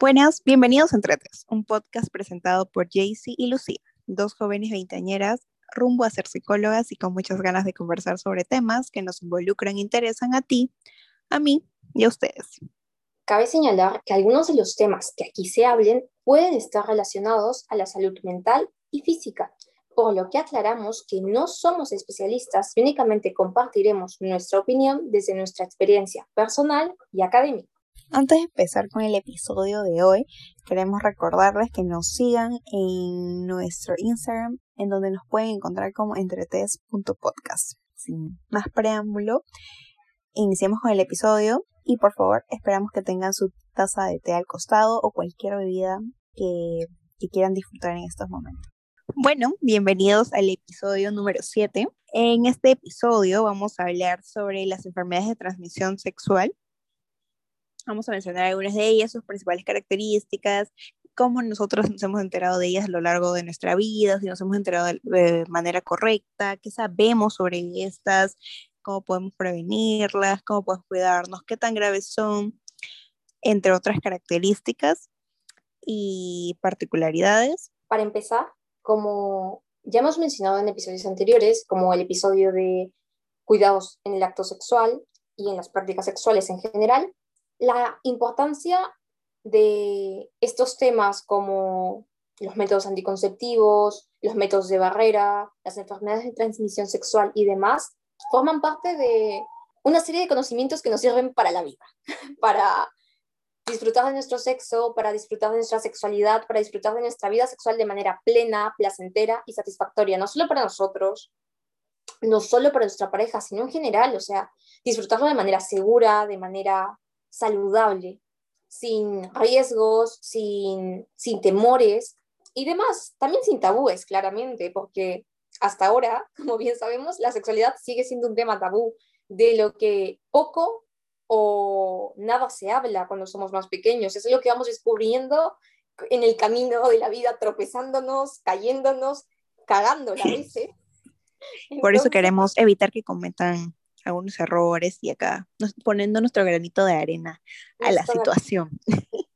Buenas, bienvenidos a Entretes, un podcast presentado por Jaycee y Lucía, dos jóvenes veinteañeras rumbo a ser psicólogas y con muchas ganas de conversar sobre temas que nos involucran e interesan a ti, a mí y a ustedes. Cabe señalar que algunos de los temas que aquí se hablen pueden estar relacionados a la salud mental y física, por lo que aclaramos que no somos especialistas y únicamente compartiremos nuestra opinión desde nuestra experiencia personal y académica. Antes de empezar con el episodio de hoy, queremos recordarles que nos sigan en nuestro Instagram, en donde nos pueden encontrar como entretes.podcast. Sin más preámbulo, iniciemos con el episodio y por favor esperamos que tengan su taza de té al costado o cualquier bebida que, que quieran disfrutar en estos momentos. Bueno, bienvenidos al episodio número 7. En este episodio vamos a hablar sobre las enfermedades de transmisión sexual Vamos a mencionar algunas de ellas, sus principales características, cómo nosotros nos hemos enterado de ellas a lo largo de nuestra vida, si nos hemos enterado de, manera correcta, qué sabemos sobre estas, cómo podemos prevenirlas, cómo podemos cuidarnos, qué tan graves son, entre otras características y particularidades. Para empezar, como ya hemos mencionado en episodios anteriores, como el episodio de cuidados en el acto sexual y en las prácticas sexuales en general, la importancia de estos temas como los métodos anticonceptivos, los métodos de barrera, las enfermedades de transmisión sexual y demás, forman parte de una serie de conocimientos que nos sirven para la vida, para disfrutar de nuestro sexo, para disfrutar de nuestra sexualidad, para disfrutar de nuestra vida sexual de manera plena, placentera y satisfactoria, no solo para nosotros, no solo para nuestra pareja, sino en general, o sea, disfrutarlo de manera segura, de manera saludable, sin riesgos, sin, sin temores y demás, también sin tabúes, claramente, porque hasta ahora, como bien sabemos, la sexualidad sigue siendo un tema tabú de lo que poco o nada se habla cuando somos más pequeños. es lo que vamos descubriendo en el camino de la vida, tropezándonos, cayéndonos, cagándola a veces. Por eso queremos evitar que cometan algunos errores y acá poniendo nuestro granito de arena a la situación.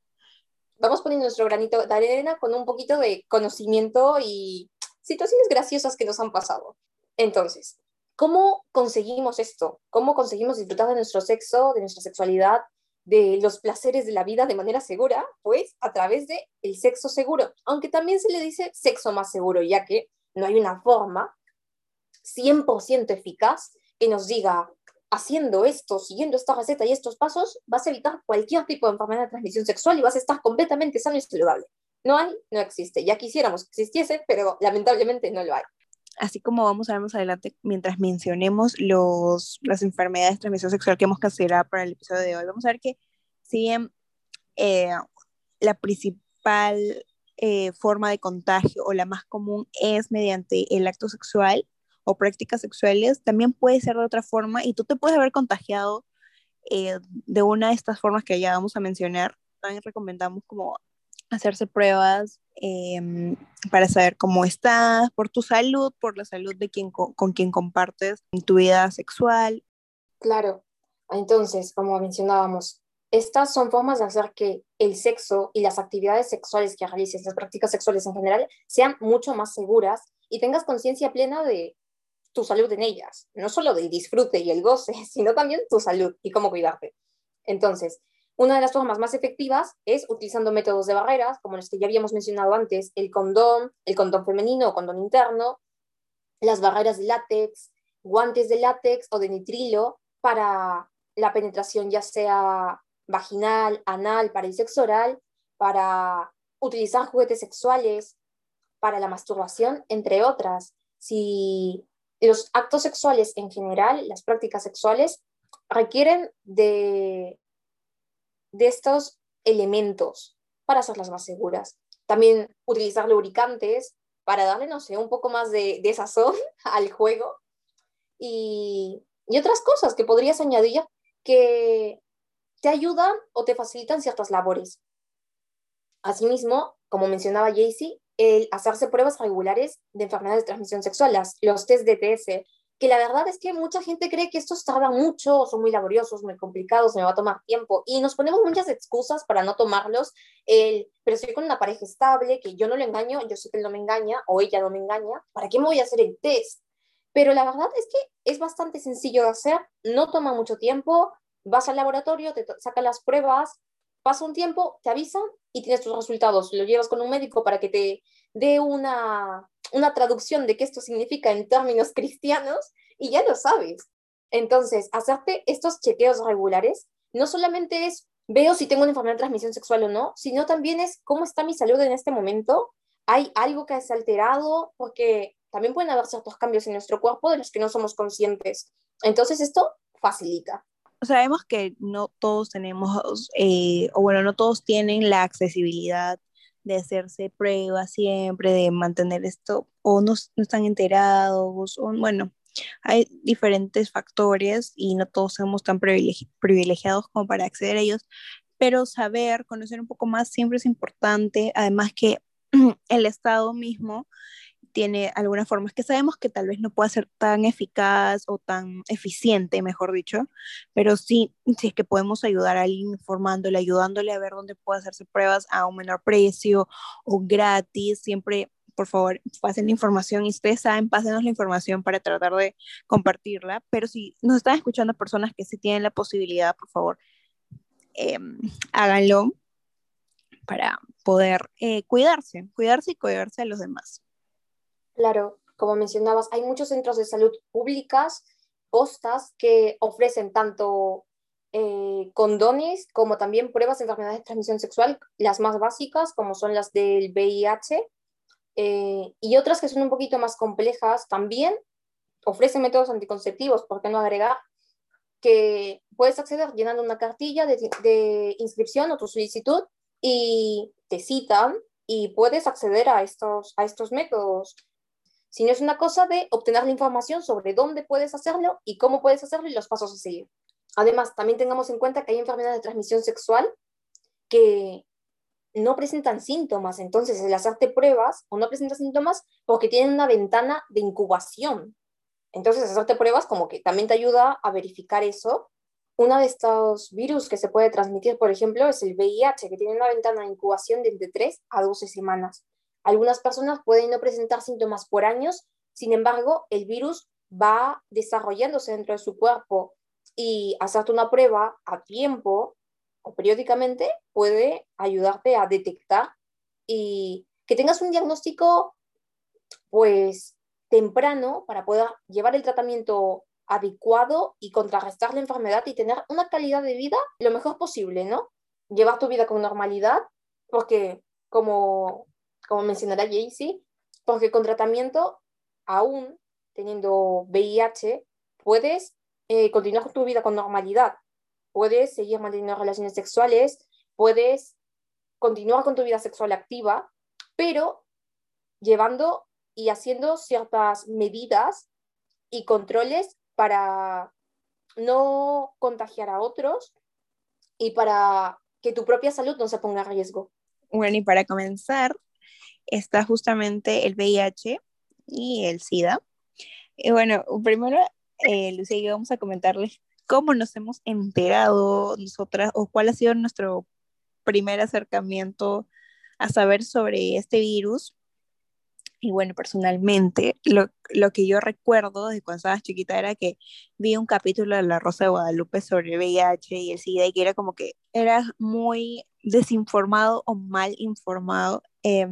Vamos poniendo nuestro granito de arena con un poquito de conocimiento y situaciones graciosas que nos han pasado. Entonces, ¿cómo conseguimos esto? ¿Cómo conseguimos disfrutar de nuestro sexo, de nuestra sexualidad, de los placeres de la vida de manera segura? Pues a través de el sexo seguro, aunque también se le dice sexo más seguro, ya que no hay una forma 100% eficaz que nos diga, haciendo esto, siguiendo esta receta y estos pasos, vas a evitar cualquier tipo de enfermedad de transmisión sexual y vas a estar completamente sano y saludable. No hay, no existe. Ya quisiéramos que existiese, pero lamentablemente no lo hay. Así como vamos a ver más adelante, mientras mencionemos los, las enfermedades de transmisión sexual que hemos considerado para el episodio de hoy, vamos a ver que si bien eh, la principal eh, forma de contagio o la más común es mediante el acto sexual, o prácticas sexuales, también puede ser de otra forma y tú te puedes haber contagiado eh, de una de estas formas que ya vamos a mencionar. También recomendamos como hacerse pruebas em, para saber cómo estás, por tu salud, por la salud de quien, con, quien compartes tu vida sexual. Claro, entonces, como mencionábamos, estas son formas de hacer que el sexo y las actividades sexuales que realices, las prácticas sexuales en general, sean mucho más seguras y tengas conciencia plena de tu salud en ellas, no solo del disfrute y el goce, sino también tu salud y cómo cuidarte. Entonces, una de las formas más efectivas es utilizando métodos de barreras, como los que ya habíamos mencionado antes, el condón, el condón femenino o condón interno, las barreras de látex, guantes de látex o de nitrilo para la penetración ya sea vaginal, anal, para el sexo oral, para utilizar juguetes sexuales, para la masturbación, entre otras. Si los actos sexuales en general, las prácticas sexuales, requieren de, de estos elementos para hacerlas más seguras. También utilizar lubricantes para darle, no sé, un poco más de, de sazón al juego y, y otras cosas que podrías añadir que te ayudan o te facilitan ciertas labores. Asimismo, como mencionaba Jaycee, el hacerse pruebas regulares de enfermedades de transmisión sexual, los test de TS, que la verdad es que mucha gente cree que estos tardan mucho, son muy laboriosos, muy complicados, me va a tomar tiempo, y nos ponemos muchas excusas para no tomarlos, el, pero estoy con una pareja estable, que yo no le engaño, yo sé que él no me engaña, o ella no me engaña, ¿para qué me voy a hacer el test? Pero la verdad es que es bastante sencillo de hacer, no toma mucho tiempo, vas al laboratorio, te sacan las pruebas, pasa un tiempo, te avisan y tienes tus resultados. Lo llevas con un médico para que te dé una, una traducción de qué esto significa en términos cristianos y ya lo sabes. Entonces, hacerte estos chequeos regulares no solamente es veo si tengo una enfermedad de transmisión sexual o no, sino también es cómo está mi salud en este momento. ¿Hay algo que ha alterado? Porque también pueden haber ciertos cambios en nuestro cuerpo de los que no somos conscientes. Entonces, esto facilita sabemos que no todos tenemos, eh, o bueno, no todos tienen la accesibilidad de hacerse pruebas siempre, de mantener esto, o no, están enterados, o bueno, hay diferentes factores y no todos somos tan privilegiados como para acceder a ellos, pero saber, conocer un poco más siempre es importante, además que el Estado mismo tiene algunas formas que sabemos que tal vez no pueda ser tan eficaz o tan eficiente, mejor dicho, pero sí, sí es que podemos ayudar a alguien informándole, ayudándole a ver dónde puede hacerse pruebas a un menor precio o gratis, siempre por favor, pasen la información y ustedes saben, pásenos la información para tratar de compartirla, pero si nos están escuchando personas que sí tienen la posibilidad, por favor, em, háganlo para poder eh, cuidarse, cuidarse y cuidarse a los demás. Claro, como mencionabas, hay muchos centros de salud públicas, postas, que ofrecen tanto eh, condones como también pruebas de enfermedades de transmisión sexual, las más básicas, como son las del VIH, eh, y otras que son un poquito más complejas, también ofrecen métodos anticonceptivos, ¿por qué no agregar? Que puedes acceder llenando una cartilla de, de inscripción o tu solicitud y te citan y puedes acceder a estos, a estos métodos sino es una cosa de obtener la información sobre dónde puedes hacerlo y cómo puedes hacerlo y los pasos a seguir. Además, también tengamos en cuenta que hay enfermedades de transmisión sexual que no presentan síntomas, entonces el hacerte pruebas o no presenta síntomas porque tienen una ventana de incubación. Entonces, hacerte pruebas como que también te ayuda a verificar eso. Uno de estos virus que se puede transmitir, por ejemplo, es el VIH, que tiene una ventana de incubación de entre 3 a 12 semanas. Algunas personas pueden no presentar síntomas por años, sin embargo, el virus va desarrollándose dentro de su cuerpo y hacerte una prueba a tiempo o periódicamente puede ayudarte a detectar y que tengas un diagnóstico pues temprano para poder llevar el tratamiento adecuado y contrarrestar la enfermedad y tener una calidad de vida lo mejor posible, ¿no? Llevar tu vida con normalidad, porque como como mencionará Jaycee, porque con tratamiento, aún teniendo VIH, puedes eh, continuar tu vida con normalidad, puedes seguir manteniendo relaciones sexuales, puedes continuar con tu vida sexual activa, pero llevando y haciendo ciertas medidas y controles para no contagiar a otros y para que tu propia salud no se ponga a riesgo. Bueno, y para comenzar, está justamente el VIH y el SIDA. Y bueno, primero, eh, Lucía y yo vamos a comentarles cómo nos hemos enterado nosotras o cuál ha sido nuestro primer acercamiento a saber sobre este virus. Y bueno, personalmente, lo, lo, que yo recuerdo de cuando estaba chiquita era que vi un capítulo de La Rosa de Guadalupe sobre el VIH y el SIDA y que era como que era muy desinformado o mal informado. Eh,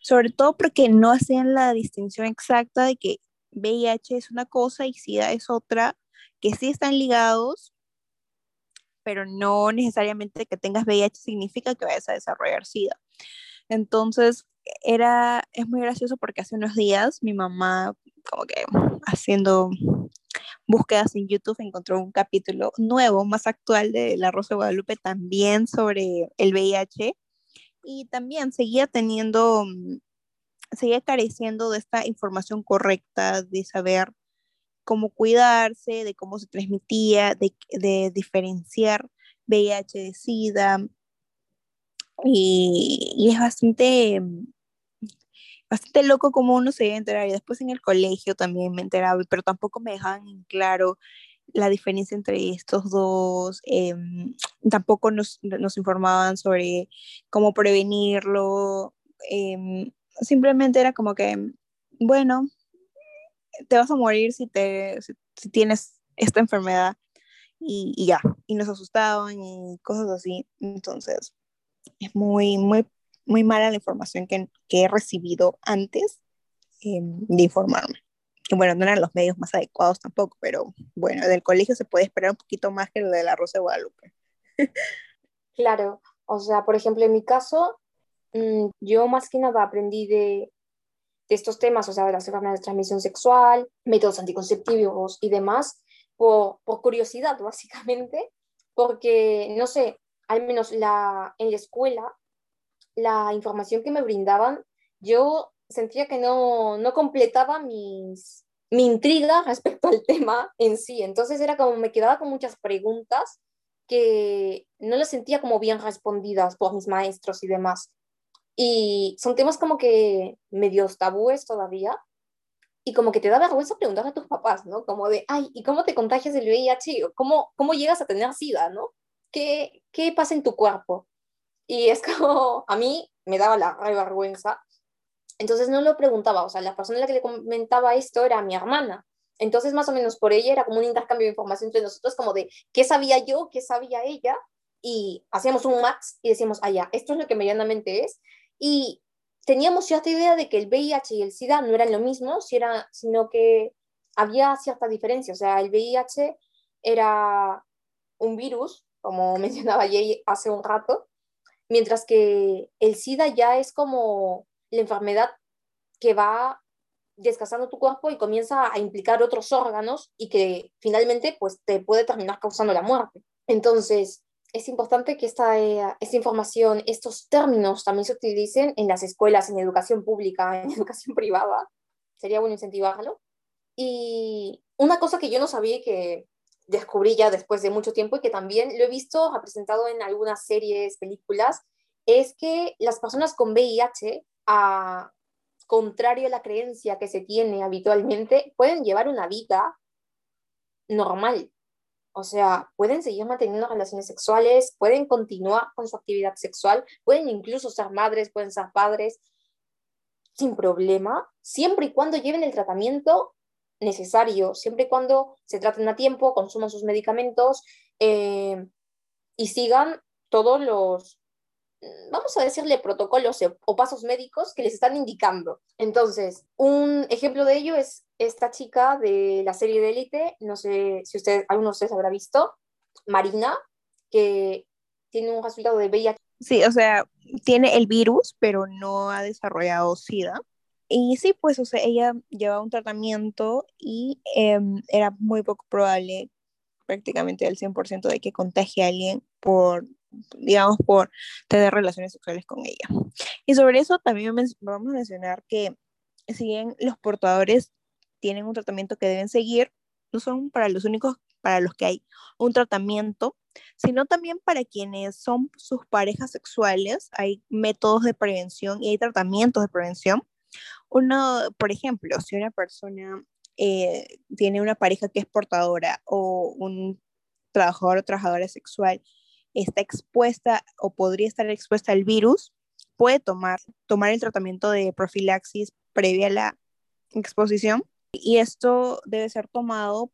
sobre todo porque no hacían la distinción exacta de que VIH es una cosa y SIDA es otra, que sí están ligados, pero no necesariamente que tengas VIH significa que vayas a desarrollar SIDA. Entonces, era, es muy gracioso porque hace unos días mi mamá, como que haciendo búsquedas en YouTube, encontró un capítulo nuevo, más actual de La Rosa de Guadalupe, también sobre el VIH y también seguía teniendo, mm, seguía careciendo de esta información correcta, de saber cómo cuidarse, de cómo se transmitía, de, diferenciar VIH de SIDA. Y, es bastante, mm, bastante loco como uno se a enterar. Y después en el colegio también me enteraba, pero tampoco me dejaban en claro la diferencia entre estos dos. Em, tampoco nos, informaban sobre cómo prevenirlo. Em, simplemente era como que, bueno, te vas a morir si, te, si, tienes esta enfermedad y, y, ya, y nos asustaban y cosas así. Entonces, es muy, muy, muy mala la información que, que he recibido antes em, de informarme. Bueno, no eran los medios más adecuados tampoco, pero bueno, del colegio se puede esperar un poquito más que lo de la Rosa de Guadalupe. claro, o sea, por ejemplo, en mi caso, mm, yo más que nada aprendí de, de estos temas, o sea, de las enfermedades de transmisión sexual, métodos anticonceptivos y demás, por, por curiosidad, básicamente, porque, no sé, al menos la, en la escuela, la información que me brindaban, yo sentía que no, no completaba mis, mi intriga respecto al tema en sí. Entonces era como me quedaba con muchas preguntas que no las sentía como bien respondidas por mis maestros y demás. Y son temas como que medios tabúes todavía. Y como que te da vergüenza preguntar a tus papás, ¿no? Como de, ay, ¿y cómo te contagias el VIH? ¿Cómo, cómo llegas a tener SIDA, ¿no? ¿Qué, ¿Qué pasa en tu cuerpo? Y es como, a mí me daba la vergüenza. Entonces no lo preguntaba, o sea, la persona a la que le comentaba esto era mi hermana. Entonces, más o menos por ella era como un intercambio de información entre nosotros, como de qué sabía yo, qué sabía ella, y hacíamos un max y decíamos, ah, ya, esto es lo que medianamente es. Y teníamos cierta idea de que el VIH y el SIDA no eran lo mismo, sino que había cierta diferencia. O sea, el VIH era un virus, como mencionaba Jay hace un rato, mientras que el SIDA ya es como la enfermedad que va desgastando tu cuerpo y comienza a implicar otros órganos y que finalmente pues te puede terminar causando la muerte. Entonces, es importante que esta, eh, esta información, estos términos también se utilicen en las escuelas, en educación pública, en educación privada. Sería bueno incentivarlo. Y una cosa que yo no sabía que descubrí ya después de mucho tiempo y que también lo he visto representado en algunas series, películas, es que las personas con VIH, a contrario a la creencia que se tiene habitualmente, pueden llevar una vida normal, o sea, pueden seguir manteniendo relaciones sexuales, pueden continuar con su actividad sexual, pueden incluso ser madres, pueden ser padres, sin problema, siempre y cuando lleven el tratamiento necesario, siempre y cuando se traten a tiempo, consuman sus medicamentos eh, y sigan todos los, vamos a decirle, protocolos o pasos médicos que les están indicando. Entonces, un ejemplo de ello es esta chica de la serie de élite, no sé si usted, alguno de ustedes habrá visto, Marina, que tiene un resultado de VIH. Sí, o sea, tiene el virus, pero no ha desarrollado SIDA. Y sí, pues, o sea, ella llevaba un tratamiento y em, era muy poco probable, prácticamente al 100%, de que contagie a alguien por digamos, por tener relaciones sexuales con ella. Y sobre eso también vamos a mencionar que si bien los portadores tienen un tratamiento que deben seguir, no son para los únicos para los que hay un tratamiento, sino también para quienes son sus parejas sexuales, hay métodos de prevención y hay tratamientos de prevención. Uno, por ejemplo, si una persona eh, tiene una pareja que es portadora o un trabajador o trabajadora sexual está expuesta o podría estar expuesta al virus, puede tomar, tomar el tratamiento de profilaxis previa a la exposición. Y esto debe ser tomado,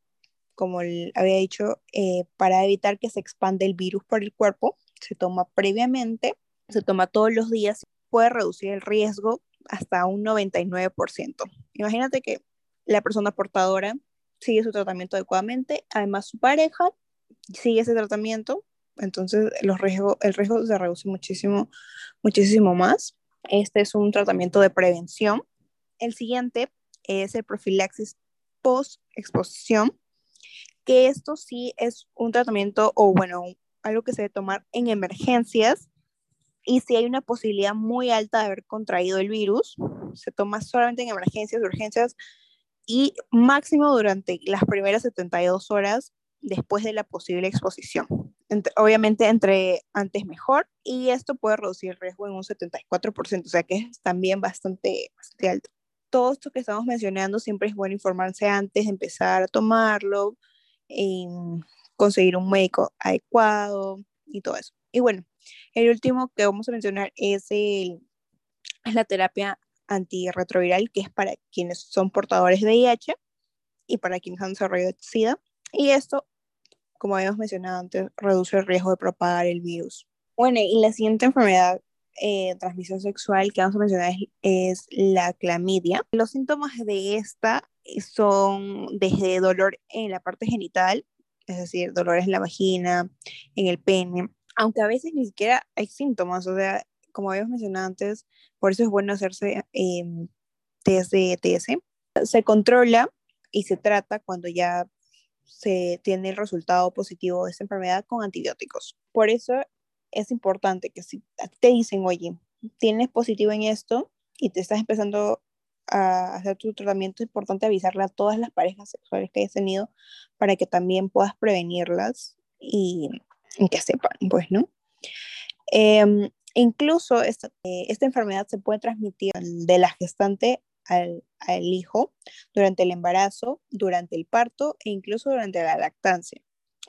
como había dicho, eh, para evitar que se expande el virus por el cuerpo. Se toma previamente, se toma todos los días, puede reducir el riesgo hasta un 99%. Imagínate que la persona portadora sigue su tratamiento adecuadamente, además su pareja sigue ese tratamiento entonces el riesgo se reduce muchísimo, muchísimo más. Este es un tratamiento de prevención. El siguiente es el profilaxis post-exposición, que esto sí es un tratamiento o bueno, algo que se debe tomar en emergencias y si hay una posibilidad muy alta de haber contraído el virus, se toma solamente en emergencias, urgencias y máximo durante las primeras 72 horas después de la posible exposición. Obviamente entre antes mejor y esto puede reducir el riesgo en un 74%, o sea que es también bastante, bastante alto. Todo esto que estamos mencionando siempre es bueno informarse antes de empezar a tomarlo, conseguir un médico adecuado y todo eso. Y bueno, el último que vamos a mencionar es, el, es la terapia antirretroviral, que es para quienes son portadores de VIH y para quienes han desarrollado SIDA. Y esto como habíamos mencionado antes, reduce el riesgo de propagar el virus. Bueno, y la siguiente enfermedad de eh, transmisión sexual que vamos a mencionar es, la clamidia. Los síntomas de esta son desde dolor en la parte genital, es decir, dolores en la vagina, en el pene, aunque a veces ni siquiera hay síntomas, o sea, como habíamos mencionado antes, por eso es bueno hacerse eh, test de TS. Se controla y se trata cuando ya se tiene el resultado positivo de esta enfermedad con antibióticos. Por eso es importante que si te dicen, oye, tienes positivo en esto y te estás empezando a hacer tu tratamiento, es importante avisarle a todas las parejas sexuales que hayas tenido para que también puedas prevenirlas y, que sepan, pues, ¿no? Em, incluso esta, eh, esta enfermedad se puede transmitir de la gestante al, hijo durante el embarazo, durante el parto e incluso durante la lactancia.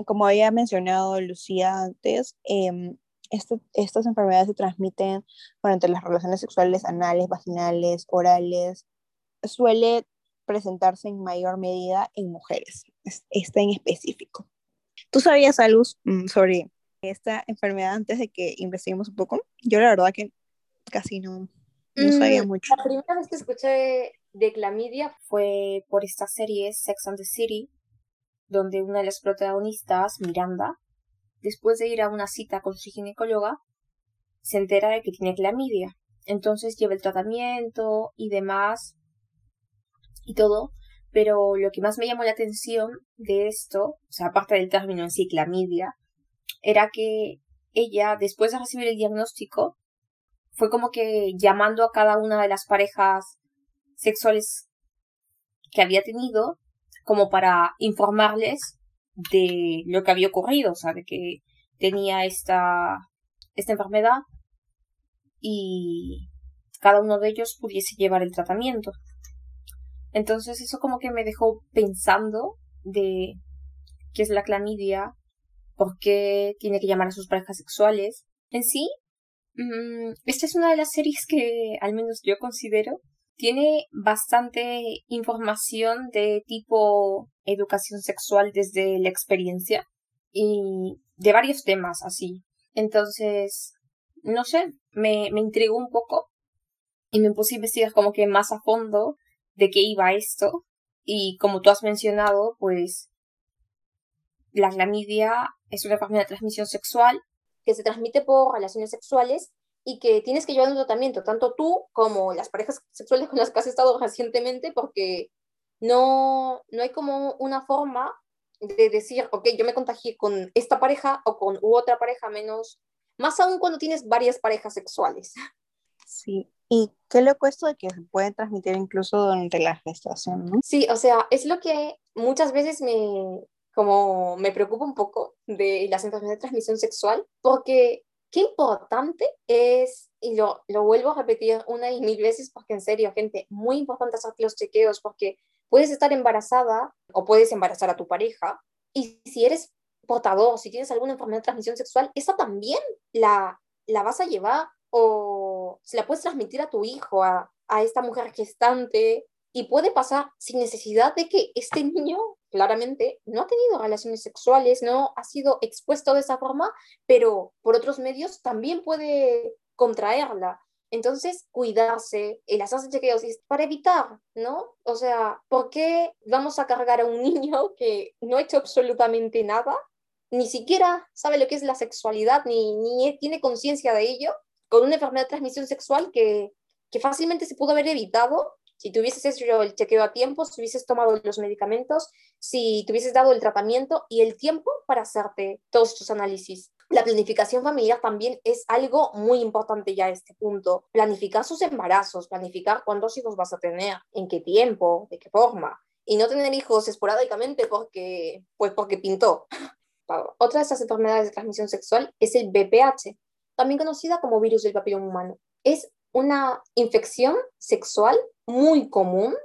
Como había mencionado Lucía antes, em, estas enfermedades se transmiten durante las relaciones sexuales anales, vaginales, orales. Suele presentarse en mayor medida en mujeres, esta en específico. ¿Tú sabías algo mm, sobre esta enfermedad antes de que investiguemos un poco? Yo la verdad que casi no, no sabía mm, mucho. La primera vez que escuché de clamidia fue por esta serie Sex and the City, donde una de las protagonistas, Miranda, después de ir a una cita con su ginecóloga, se entera de que tiene clamidia. Entonces lleva el tratamiento y demás y todo, pero lo que más me llamó la atención de esto, o sea, aparte del término en sí, clamidia, era que ella, después de recibir el diagnóstico, fue como que llamando a cada una de las parejas sexuales que había tenido como para informarles de lo que había ocurrido, o sea, de que tenía esta, esta enfermedad y cada uno de ellos pudiese llevar el tratamiento. Entonces eso como que me dejó pensando de qué es la clamidia, por qué tiene que llamar a sus parejas sexuales. En sí, Mm, esta es una de las series que al menos yo considero tiene bastante información de tipo educación sexual desde la experiencia y de varios temas así. Entonces, no sé, me, me intrigó un poco y me puse a investigar como que más a fondo de qué iba esto. Y como tú has mencionado, pues la clamidia es una enfermedad de transmisión sexual que se transmite por relaciones sexuales y que tienes que llevar un tratamiento, tanto tú como las parejas sexuales con las que has estado recientemente, porque no, no hay como una forma de decir, ok, yo me contagié con esta pareja o con u otra pareja menos, más aún cuando tienes varias parejas sexuales. Sí, y qué loco esto de que se puede transmitir incluso durante la gestación, ¿no? Sí, o sea, es lo que muchas veces me, como me preocupa un poco de las enfermedades de transmisión sexual, porque qué importante es, y lo, lo vuelvo a repetir una y mil veces, porque en serio, gente, muy importante hacer los chequeos, porque puedes estar embarazada o puedes embarazar a tu pareja, y si eres portador, si tienes alguna enfermedad de transmisión sexual, esa también la, la vas a llevar o se la puedes transmitir a tu hijo, a, a esta mujer gestante, y puede pasar sin necesidad de que este niño claramente no ha tenido relaciones sexuales, no ha sido expuesto de esa forma, pero por otros medios también puede contraerla. Entonces, cuidarse, el hacerse chequeos para evitar, ¿no? O sea, ¿por qué vamos a cargar a un niño que no ha hecho absolutamente nada? Ni siquiera sabe lo que es la sexualidad, ni, ni tiene conciencia de ello, con una enfermedad de transmisión sexual que, que fácilmente se pudo haber evitado si tuvieses hecho el chequeo a tiempo, si hubieses tomado los medicamentos, si tuvieses dado el tratamiento y el tiempo para hacerte todos estos análisis. La planificación familiar también es algo muy importante ya a este punto. Planificar sus embarazos, planificar cuántos hijos vas a tener, en qué tiempo, de qué forma. Y no tener hijos esporádicamente porque, pues porque pintó. Otra de estas enfermedades de transmisión sexual es el BPH, también conocida como virus del papiloma humano. Es una infección sexual muy común.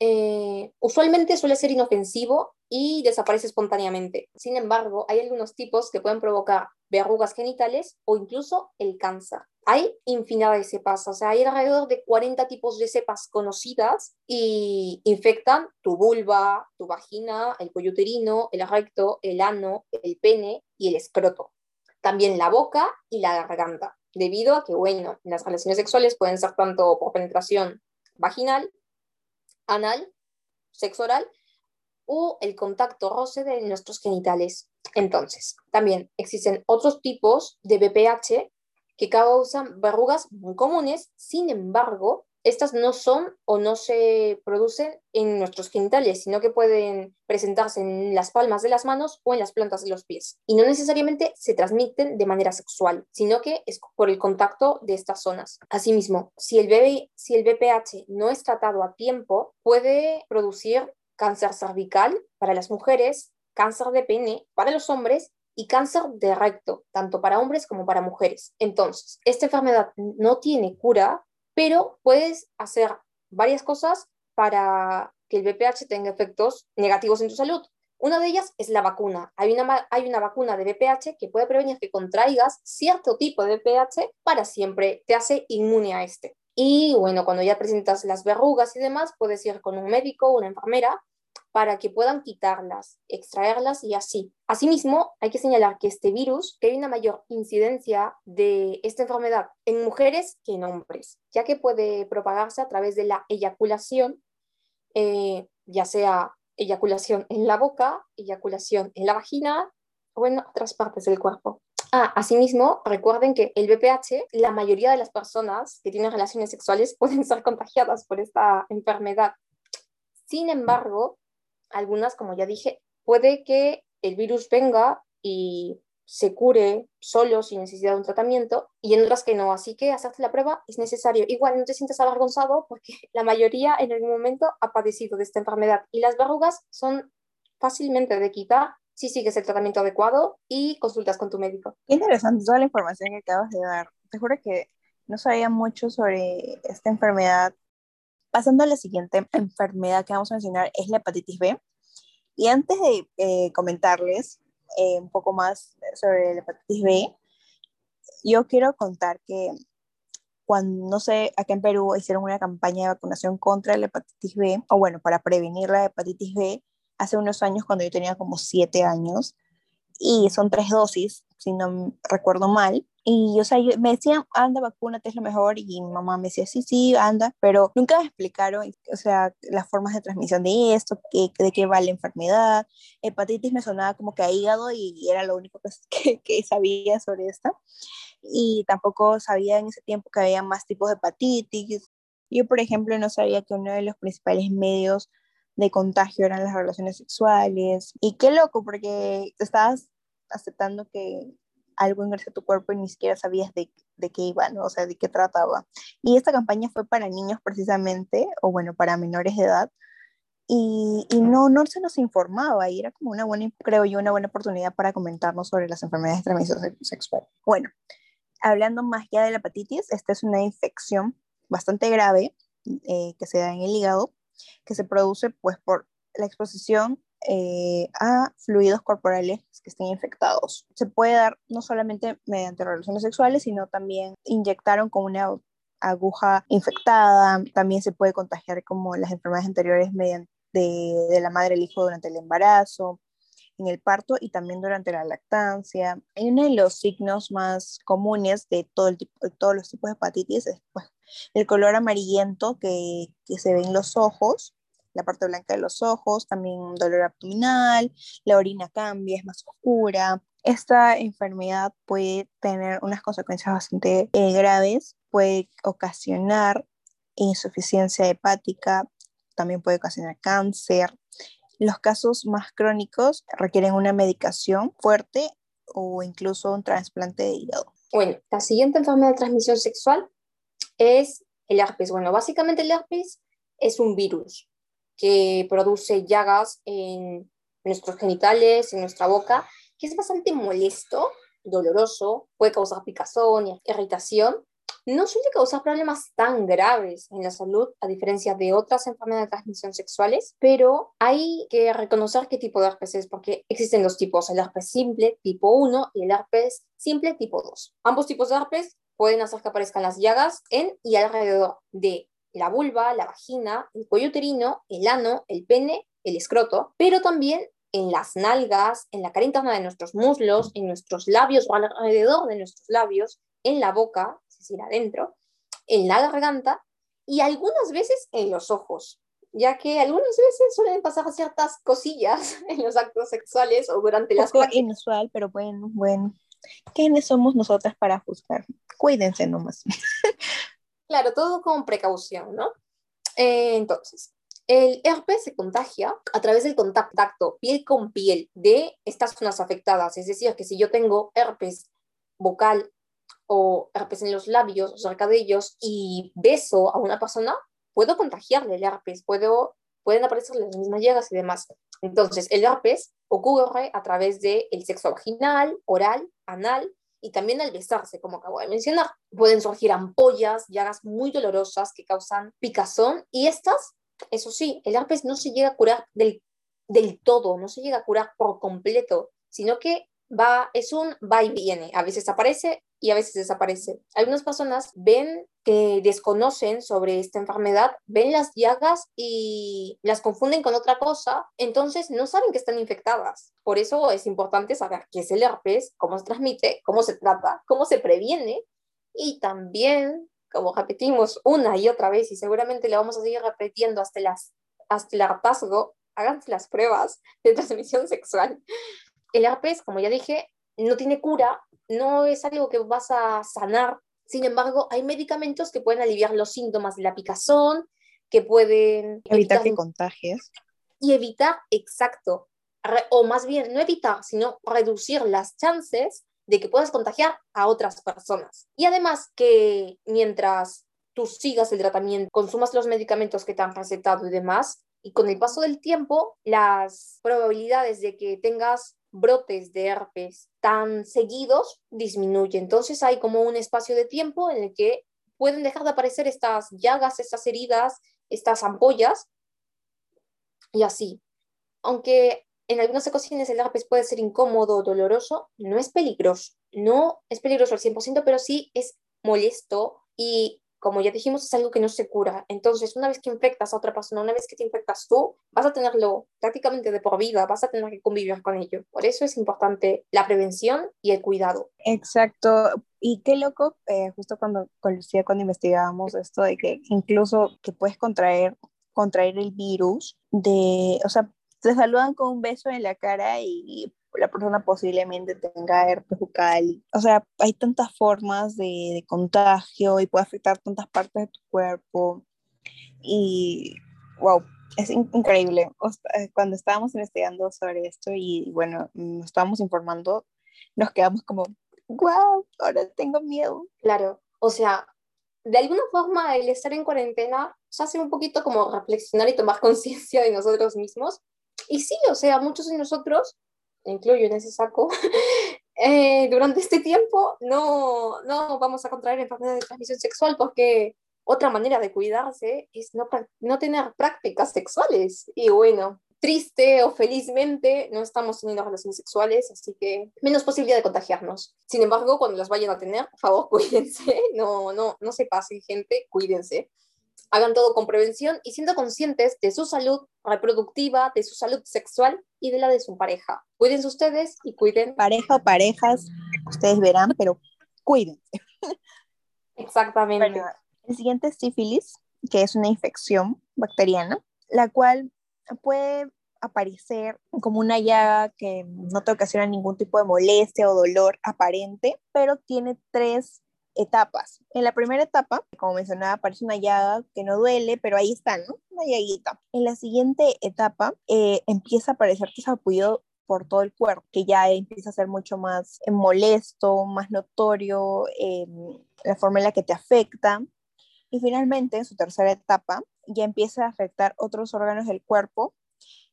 Eh, usualmente suele ser inofensivo y desaparece espontáneamente. Sin embargo, hay algunos tipos que pueden provocar verrugas genitales o incluso el cáncer. Hay infinidad de cepas, o sea, hay alrededor de 40 tipos de cepas conocidas y infectan tu vulva, tu vagina, el cuello el recto, el ano, el pene y el escroto. También la boca y la garganta, debido a que, bueno, las relaciones sexuales pueden ser tanto por penetración vaginal, anal, sexo oral o el contacto roce de nuestros genitales. Entonces, también existen otros tipos de BPH que causan verrugas muy comunes, sin embargo, estas no son o no se producen en nuestros genitales, sino que pueden presentarse en las palmas de las manos o en las plantas de los pies. Y no necesariamente se transmiten de manera sexual, sino que es por el contacto de estas zonas. Asimismo, si el, BPH no es tratado a tiempo, puede producir cáncer cervical para las mujeres, cáncer de pene para los hombres y cáncer de recto, tanto para hombres como para mujeres. Entonces, esta enfermedad no tiene cura, pero puedes hacer varias cosas para que el VPH tenga efectos negativos en tu salud. Una de ellas es la vacuna. Hay una, vacuna de VPH que puede prevenir que contraigas cierto tipo de VPH para siempre. Te hace inmune a este. Y bueno, cuando ya presentas las verrugas y demás, puedes ir con un médico o una enfermera para que puedan quitarlas, extraerlas y así. Asimismo, hay que señalar que este virus, que hay una mayor incidencia de esta enfermedad en mujeres que en hombres, ya que puede propagarse a través de la eyaculación, eh, ya sea eyaculación en la boca, eyaculación en la vagina o en otras partes del cuerpo. Ah, asimismo, recuerden que el VPH, la mayoría de las personas que tienen relaciones sexuales pueden ser contagiadas por esta enfermedad. Sin embargo, algunas, como ya dije, puede que el virus venga y se cure solo sin necesidad de un tratamiento y en otras que no. Así que hacerte la prueba es necesario. Igual no te sientes avergonzado porque la mayoría en algún momento ha padecido de esta enfermedad y las verrugas son fácilmente de quitar si sigues el tratamiento adecuado y consultas con tu médico. Qué interesante toda la información que acabas de dar. Te juro que no sabía mucho sobre esta enfermedad. Pasando a la siguiente enfermedad que vamos a mencionar es la hepatitis B. Y antes de eh, comentarles eh, un poco más sobre la hepatitis B, yo quiero contar que cuando, no sé, acá en Perú hicieron una campaña de vacunación contra la hepatitis B, o bueno, para prevenir la hepatitis B, hace unos años cuando yo tenía como siete años y son tres dosis, si no recuerdo mal. Y, o sea, me decían, anda, vacúnate, es lo mejor. Y mi mamá me decía, sí, sí, anda. Pero nunca me explicaron, o sea, las formas de transmisión de esto, qué, de qué va la enfermedad. Hepatitis me sonaba como que a hígado y era lo único que, que sabía sobre esta. Y tampoco sabía en ese tiempo que había más tipos de hepatitis. Yo, por ejemplo, no sabía que uno de los principales medios de contagio eran las relaciones sexuales. Y qué loco, porque estabas aceptando que algo ingrese a tu cuerpo y ni siquiera sabías de, de qué iba, ¿no? O sea, de qué trataba. Y esta campaña fue para niños precisamente, o bueno, para menores de edad, y, y, no, no se nos informaba y era como una buena, creo yo, una buena oportunidad para comentarnos sobre las enfermedades de transmisión sexual. Bueno, hablando más ya de la hepatitis, esta es una infección bastante grave eh, que se da en el hígado que se produce pues por la exposición eh, a fluidos corporales que estén infectados. Se puede dar no solamente mediante relaciones sexuales, sino también inyectaron con una aguja infectada, también se puede contagiar como las enfermedades anteriores mediante de, la madre al hijo durante el embarazo, en el parto y también durante la lactancia. uno de los signos más comunes de, todo el tipo, de todos los tipos de hepatitis es pues, el color amarillento que, que se ve en los ojos, la parte blanca de los ojos, también dolor abdominal, la orina cambia, es más oscura. Esta enfermedad puede tener unas consecuencias bastante eh, graves, puede ocasionar insuficiencia hepática, también puede ocasionar cáncer. Los casos más crónicos requieren una medicación fuerte o incluso un trasplante de hígado. Bueno, la siguiente enfermedad de transmisión sexual es el herpes. Bueno, básicamente el herpes es un virus que produce llagas en nuestros genitales, en nuestra boca, que es bastante molesto, doloroso, puede causar picazón y irritación, no suele causar problemas tan graves en la salud, a diferencia de otras enfermedades de transmisión sexuales, pero hay que reconocer qué tipo de herpes es, porque existen dos tipos, el herpes simple tipo 1 y el herpes simple tipo 2. Ambos tipos de herpes pueden hacer que aparezcan las llagas en y alrededor de la vulva, la vagina, el cuello uterino, el ano, el pene, el escroto, pero también en las nalgas, en la cara interna de nuestros muslos, en nuestros labios o alrededor de nuestros labios, en la boca, es decir, adentro, en la garganta y algunas veces en los ojos, ya que algunas veces suelen pasar ciertas cosillas en los actos sexuales o durante las Poco inusual, pero bueno, bueno. ¿Quiénes somos nosotras para juzgar? Cuídense nomás. claro, todo con precaución, ¿no? Eh, entonces, el herpes se contagia a través del contacto piel con piel de estas zonas afectadas. Es decir, que si yo tengo herpes vocal o herpes en los labios o cerca de ellos y beso a una persona, puedo contagiarle el herpes, puedo, pueden aparecer las mismas llagas y demás. Entonces, el herpes ocurre a través del el sexo vaginal, oral, anal y también al besarse, como acabo de mencionar. Pueden surgir ampollas, llagas muy dolorosas que causan picazón y estas, eso sí, el herpes no se llega a curar del, del todo, no se llega a curar por completo, sino que va, es un va y viene. A veces aparece y a veces desaparece. Algunas personas ven desconocen sobre esta enfermedad, ven las llagas y las confunden con otra cosa, entonces no saben que están infectadas. Por eso es importante saber qué es el herpes, cómo se transmite, cómo se trata, cómo se previene y también, como repetimos una y otra vez y seguramente le vamos a seguir repitiendo hasta, las, hasta el hartazgo, háganse las pruebas de transmisión sexual. El herpes, como ya dije, no tiene cura, no es algo que vas a sanar. Sin embargo, hay medicamentos que pueden aliviar los síntomas de la picazón, que pueden evitar, que contagies. Y evitar, exacto, o más bien no evitar, sino reducir las chances de que puedas contagiar a otras personas. Y además que mientras tú sigas el tratamiento, consumas los medicamentos que te han recetado y demás, y con el paso del tiempo, las probabilidades de que tengas brotes de herpes tan seguidos disminuye. Entonces hay como un espacio de tiempo en el que pueden dejar de aparecer estas llagas, estas heridas, estas ampollas y así. Aunque en algunas ocasiones el herpes puede ser incómodo o doloroso, no es peligroso. No es peligroso al 100%, pero sí es molesto y como ya dijimos, es algo que no se cura. Entonces, una vez que infectas a otra persona, una vez que te infectas tú, vas a tenerlo prácticamente de por vida, vas a tener que convivir con ello. Por eso es importante la prevención y el cuidado. Exacto. Y qué loco, eh, justo cuando con Lucía, cuando investigábamos esto de que incluso que puedes contraer, contraer el virus, de, o sea, te saludan con un beso en la cara y la persona posiblemente tenga herpes bucal. O sea, hay tantas formas de, contagio y puede afectar tantas partes de tu cuerpo. Y, wow, es increíble. Eh, cuando estábamos investigando sobre esto y, bueno, nos estábamos informando, nos quedamos como, wow, ahora tengo miedo. Claro, o sea, de alguna forma el estar en cuarentena se hace un poquito como reflexionar y tomar conciencia de nosotros mismos. Y sí, o sea, muchos de nosotros incluyo en ese saco, eh, durante este tiempo no, no vamos a contraer enfermedades de transmisión sexual porque otra manera de cuidarse es no, no tener prácticas sexuales. Y bueno, triste o felizmente no estamos teniendo relaciones sexuales, así que menos posibilidad de contagiarnos. Sin embargo, cuando las vayan a tener, por favor, cuídense, no, no, no se pasen, gente, cuídense hagan todo con prevención y siendo conscientes de su salud reproductiva, de su salud sexual y de la de su pareja. Cuídense ustedes y cuiden. Pareja o parejas, ustedes verán, pero cuídense. Exactamente. el siguiente es sífilis, que es una infección bacteriana, la cual puede aparecer como una llaga que no te ocasiona ningún tipo de molestia o dolor aparente, pero tiene tres etapas. En la primera etapa, como mencionaba, aparece una llaga que no duele, pero ahí está, ¿no? Una llaguita. En la siguiente etapa eh, empieza a aparecer que apoyado por todo el cuerpo, que ya empieza a ser mucho más eh, molesto, más notorio, la forma en la que te afecta. Y finalmente, en su tercera etapa, ya empieza a afectar otros órganos del cuerpo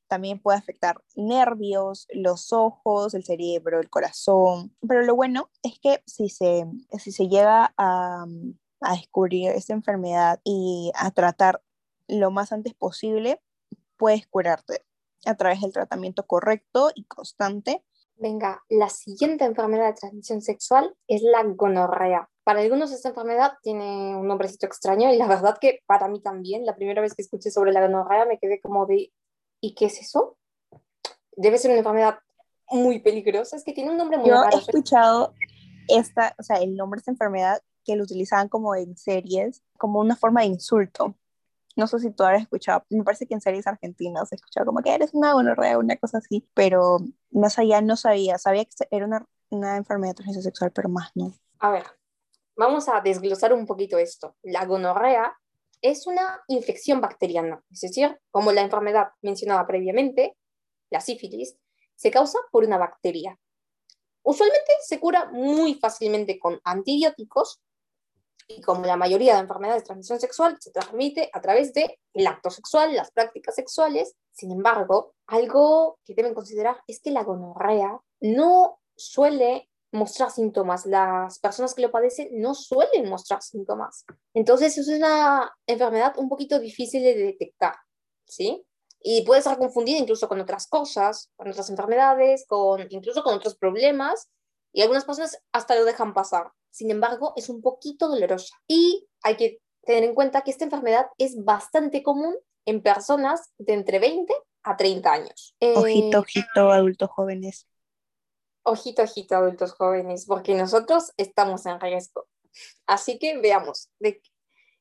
también puede afectar nervios, los ojos, el cerebro, el corazón. Pero lo bueno es que si se, si se llega a, a descubrir esta enfermedad y a tratar lo más antes posible, puedes curarte a través del tratamiento correcto y constante. Venga, la siguiente enfermedad de transmisión sexual es la gonorrea. Para algunos esta enfermedad tiene un nombrecito extraño y la verdad que para mí también, la primera vez que escuché sobre la gonorrea me quedé como de, ¿y qué es eso? Debe ser una enfermedad muy peligrosa, es que tiene un nombre muy Yo raro. he escuchado esta, o sea, el nombre de esta enfermedad que lo utilizaban como en series, como una forma de insulto. No sé si tú habrás escuchado, me parece que en series argentinas se escuchaba como que eres una gonorrea, una cosa así, pero más allá no sabía, sabía que era una, una enfermedad de transmisión sexual, pero más no. A ver, vamos a desglosar un poquito esto. La gonorrea es una infección bacteriana, es decir, como la enfermedad mencionada previamente, la sífilis, se causa por una bacteria. Usualmente se cura muy fácilmente con antibióticos y como la mayoría de enfermedades de transmisión sexual se transmite a través del acto sexual, las prácticas sexuales. Sin embargo, algo que deben considerar es que la gonorrea no suele mostrar síntomas. Las personas que lo padecen no suelen mostrar síntomas. Entonces, es una enfermedad un poquito difícil de detectar, ¿sí? Y puede ser confundida incluso con otras cosas, con otras enfermedades, con, incluso con otros problemas, y algunas personas hasta lo dejan pasar. Sin embargo, es un poquito dolorosa. Y hay que tener en cuenta que esta enfermedad es bastante común en personas de entre 20 a 30 años. Ojito, ojito, adultos jóvenes. Ojito, ojito, adultos jóvenes, porque nosotros estamos en riesgo. Así que veamos, de,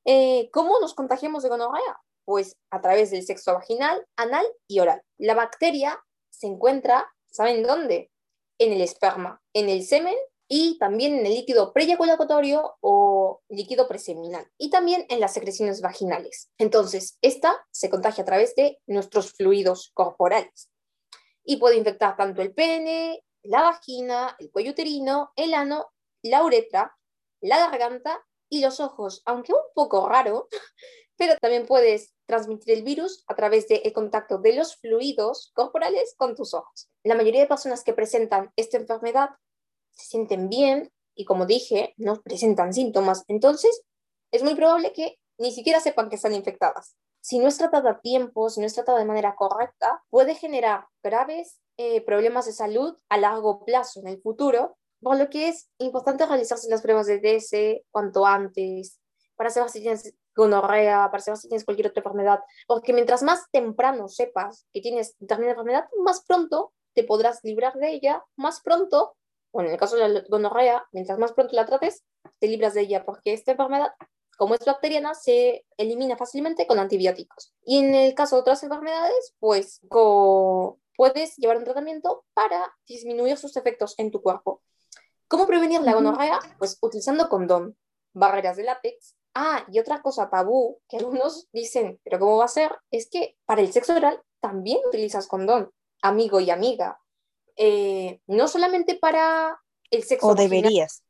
eh, ¿cómo nos contagiamos de gonorrea? Pues a través del sexo vaginal, anal y oral. La bacteria se encuentra, ¿saben dónde? En el esperma, en el semen y también en el líquido preyaculatorio o líquido preseminal y también en las secreciones vaginales. Entonces, esta se contagia a través de nuestros fluidos corporales y puede infectar tanto el pene, la vagina, el cuello uterino, el ano, la uretra, la garganta y los ojos, aunque un poco raro, pero también puedes transmitir el virus a través del contacto de los fluidos corporales con tus ojos. La mayoría de personas que presentan esta enfermedad se sienten bien y como dije, no presentan síntomas, entonces es muy probable que ni siquiera sepan que están infectadas. Si no es tratada a tiempo, si no es tratada de manera correcta, puede generar graves eh, problemas de salud a largo plazo en el futuro, por lo que es importante realizarse las pruebas de DS cuanto antes, para saber si tienes gonorrea, para saber si tienes cualquier otra enfermedad, porque mientras más temprano sepas que tienes determinada enfermedad, más pronto te podrás librar de ella, más pronto, o en el caso de la gonorrea, mientras más pronto la trates, te libras de ella, porque esta enfermedad, como es bacteriana, se elimina fácilmente con antibióticos. Y en el caso de otras enfermedades, pues puedes llevar un tratamiento para disminuir sus efectos en tu cuerpo. ¿Cómo prevenir la gonorrea? Pues utilizando condón, barreras de látex, Ah, y otra cosa tabú que algunos dicen, pero ¿cómo va a ser? Es que para el sexo oral también utilizas condón, amigo y amiga. Eh, no solamente para el sexo. O deberías.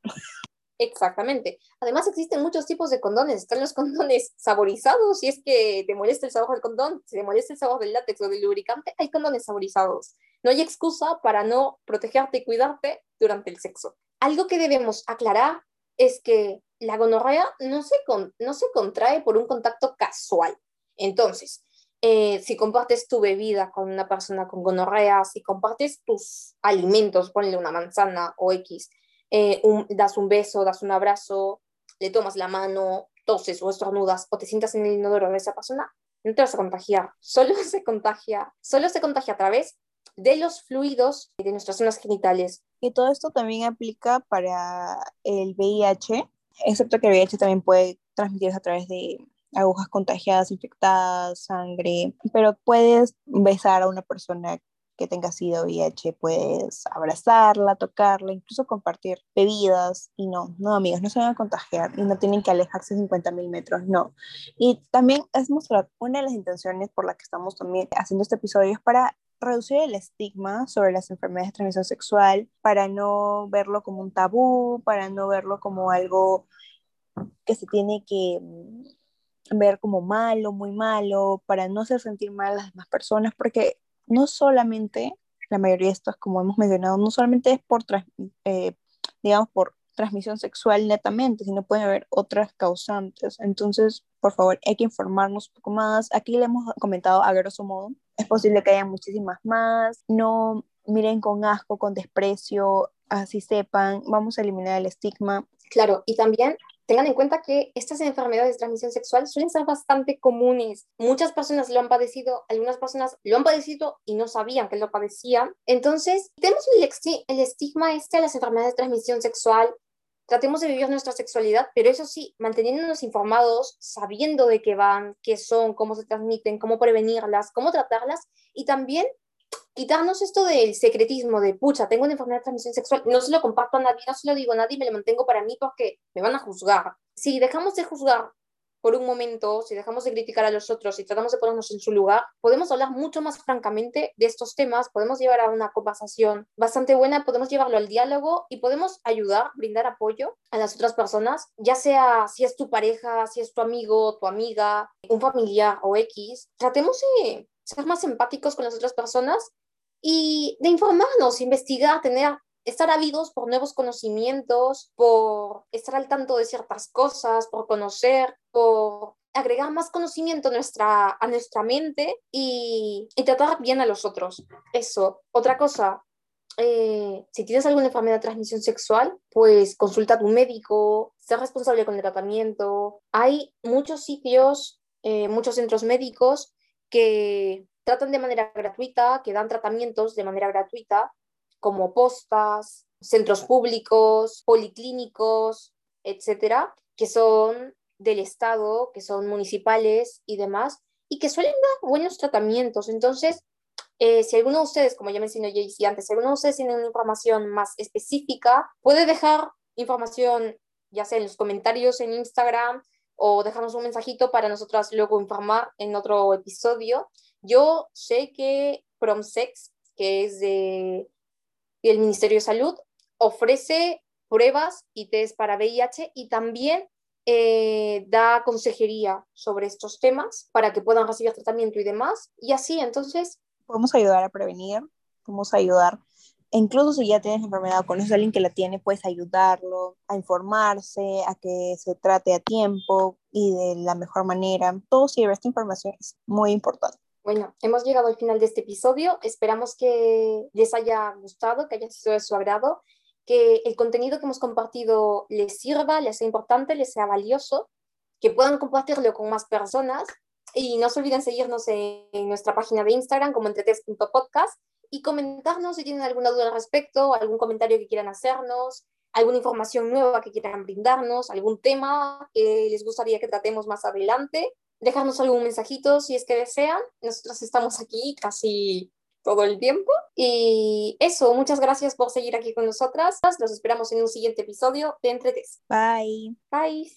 Exactamente. Además existen muchos tipos de condones. Están los condones saborizados, si es que te molesta el sabor del condón, si te molesta el sabor del látex o del lubricante, hay condones saborizados. No hay excusa para no protegerte y cuidarte durante el sexo. Algo que debemos aclarar es que la gonorrea no se, con, no se contrae por un contacto casual. Entonces, eh, si compartes tu bebida con una persona con gonorrea, si compartes tus alimentos, ponle una manzana o X, eh, un, das un beso, das un abrazo, le tomas la mano, toses o estornudas o te sientas en el inodoro de esa persona, no te vas a contagiar. Solo se contagia, solo se contagia a través de los fluidos de nuestras zonas genitales. Y todo esto también aplica para el VIH, excepto que el VIH también puede transmitirse a través de agujas contagiadas, infectadas, sangre, pero puedes besar a una persona que tenga sido VIH, puedes abrazarla, tocarla, incluso compartir bebidas y no, no amigos, no se van a contagiar y no tienen que alejarse 50 mil metros, no. Y también es mostrar una de las intenciones por la que estamos también haciendo este episodio es para reducir el estigma sobre las enfermedades de transmisión sexual, para no verlo como un tabú, para no verlo como algo que se tiene que ver como malo, muy malo, para no hacer sentir mal a las demás personas, porque no solamente, la mayoría de estos, como hemos mencionado, no solamente es por, eh, digamos, por transmisión sexual netamente, sino puede haber otras causantes. Entonces, por favor, hay que informarnos un poco más. Aquí le hemos comentado a grosso modo. Es posible que haya muchísimas más. No miren con asco, con desprecio, así sepan. Vamos a eliminar el estigma. Claro, y también tengan en cuenta que estas enfermedades de transmisión sexual suelen ser bastante comunes. Muchas personas lo han padecido, algunas personas lo han padecido y no sabían que lo padecían. Entonces, tenemos el, estigma este de las enfermedades de transmisión sexual. Tratemos de vivir nuestra sexualidad, pero eso sí, manteniéndonos informados, sabiendo de qué van, qué son, cómo se transmiten, cómo prevenirlas, cómo tratarlas y también quitarnos esto del secretismo, de pucha, tengo una enfermedad de transmisión sexual, no se lo comparto a nadie, no se lo digo a nadie, me lo mantengo para mí porque me van a juzgar. Si dejamos de juzgar por un momento, si dejamos de criticar a los otros y tratamos de ponernos en su lugar, podemos hablar mucho más francamente de estos temas, podemos llevar a una conversación bastante buena, podemos llevarlo al diálogo y podemos ayudar, brindar apoyo a las otras personas, ya sea si es tu pareja, si es tu amigo, tu amiga, un familiar o X. Tratemos de ser más empáticos con las otras personas y de informarnos, investigar, tener, estar ávidos por nuevos conocimientos, por estar al tanto de ciertas cosas, por conocer, por agregar más conocimiento a nuestra, a nuestra mente y, y tratar bien a los otros. Eso. Otra cosa, eh, si tienes alguna enfermedad de transmisión sexual, pues consulta a tu médico, sé responsable con el tratamiento. Hay muchos sitios, eh, muchos centros médicos que tratan de manera gratuita, que dan tratamientos de manera gratuita, como postas, centros públicos, policlínicos, etcétera, que son del Estado, que son municipales y demás, y que suelen dar buenos tratamientos. Entonces, eh, si alguno de ustedes, como ya mencioné Jaycee antes, si alguno de ustedes tiene una información más específica, puede dejar información, ya sea en los comentarios en Instagram o dejarnos un mensajito para nosotras luego informar en otro episodio. Yo sé que PromSex, que es de, del Ministerio de Salud, ofrece pruebas y test para VIH y también eh, da consejería sobre estos temas para que puedan recibir tratamiento y demás. Y así, entonces... Podemos ayudar a prevenir, podemos ayudar incluso si ya tienes enfermedad o conoces a alguien que la tiene, puedes ayudarlo a informarse, a que se trate a tiempo y de la mejor manera. Todo sirve, esta información es muy importante. Bueno, hemos llegado al final de este episodio. Esperamos que les haya gustado, que haya sido de su agrado, que el contenido que hemos compartido les sirva, les sea importante, les sea valioso, que puedan compartirlo con más personas. Y no se olviden seguirnos en, nuestra página de Instagram como entretes.podcast y comentarnos si tienen alguna duda al respecto, algún comentario que quieran hacernos, alguna información nueva que quieran brindarnos, algún tema que les gustaría que tratemos más adelante. Dejarnos algún mensajito si es que desean. Nosotros estamos aquí casi todo el tiempo. Y eso, muchas gracias por seguir aquí con nosotras. Los esperamos en un siguiente episodio de Entretes. Bye. Bye.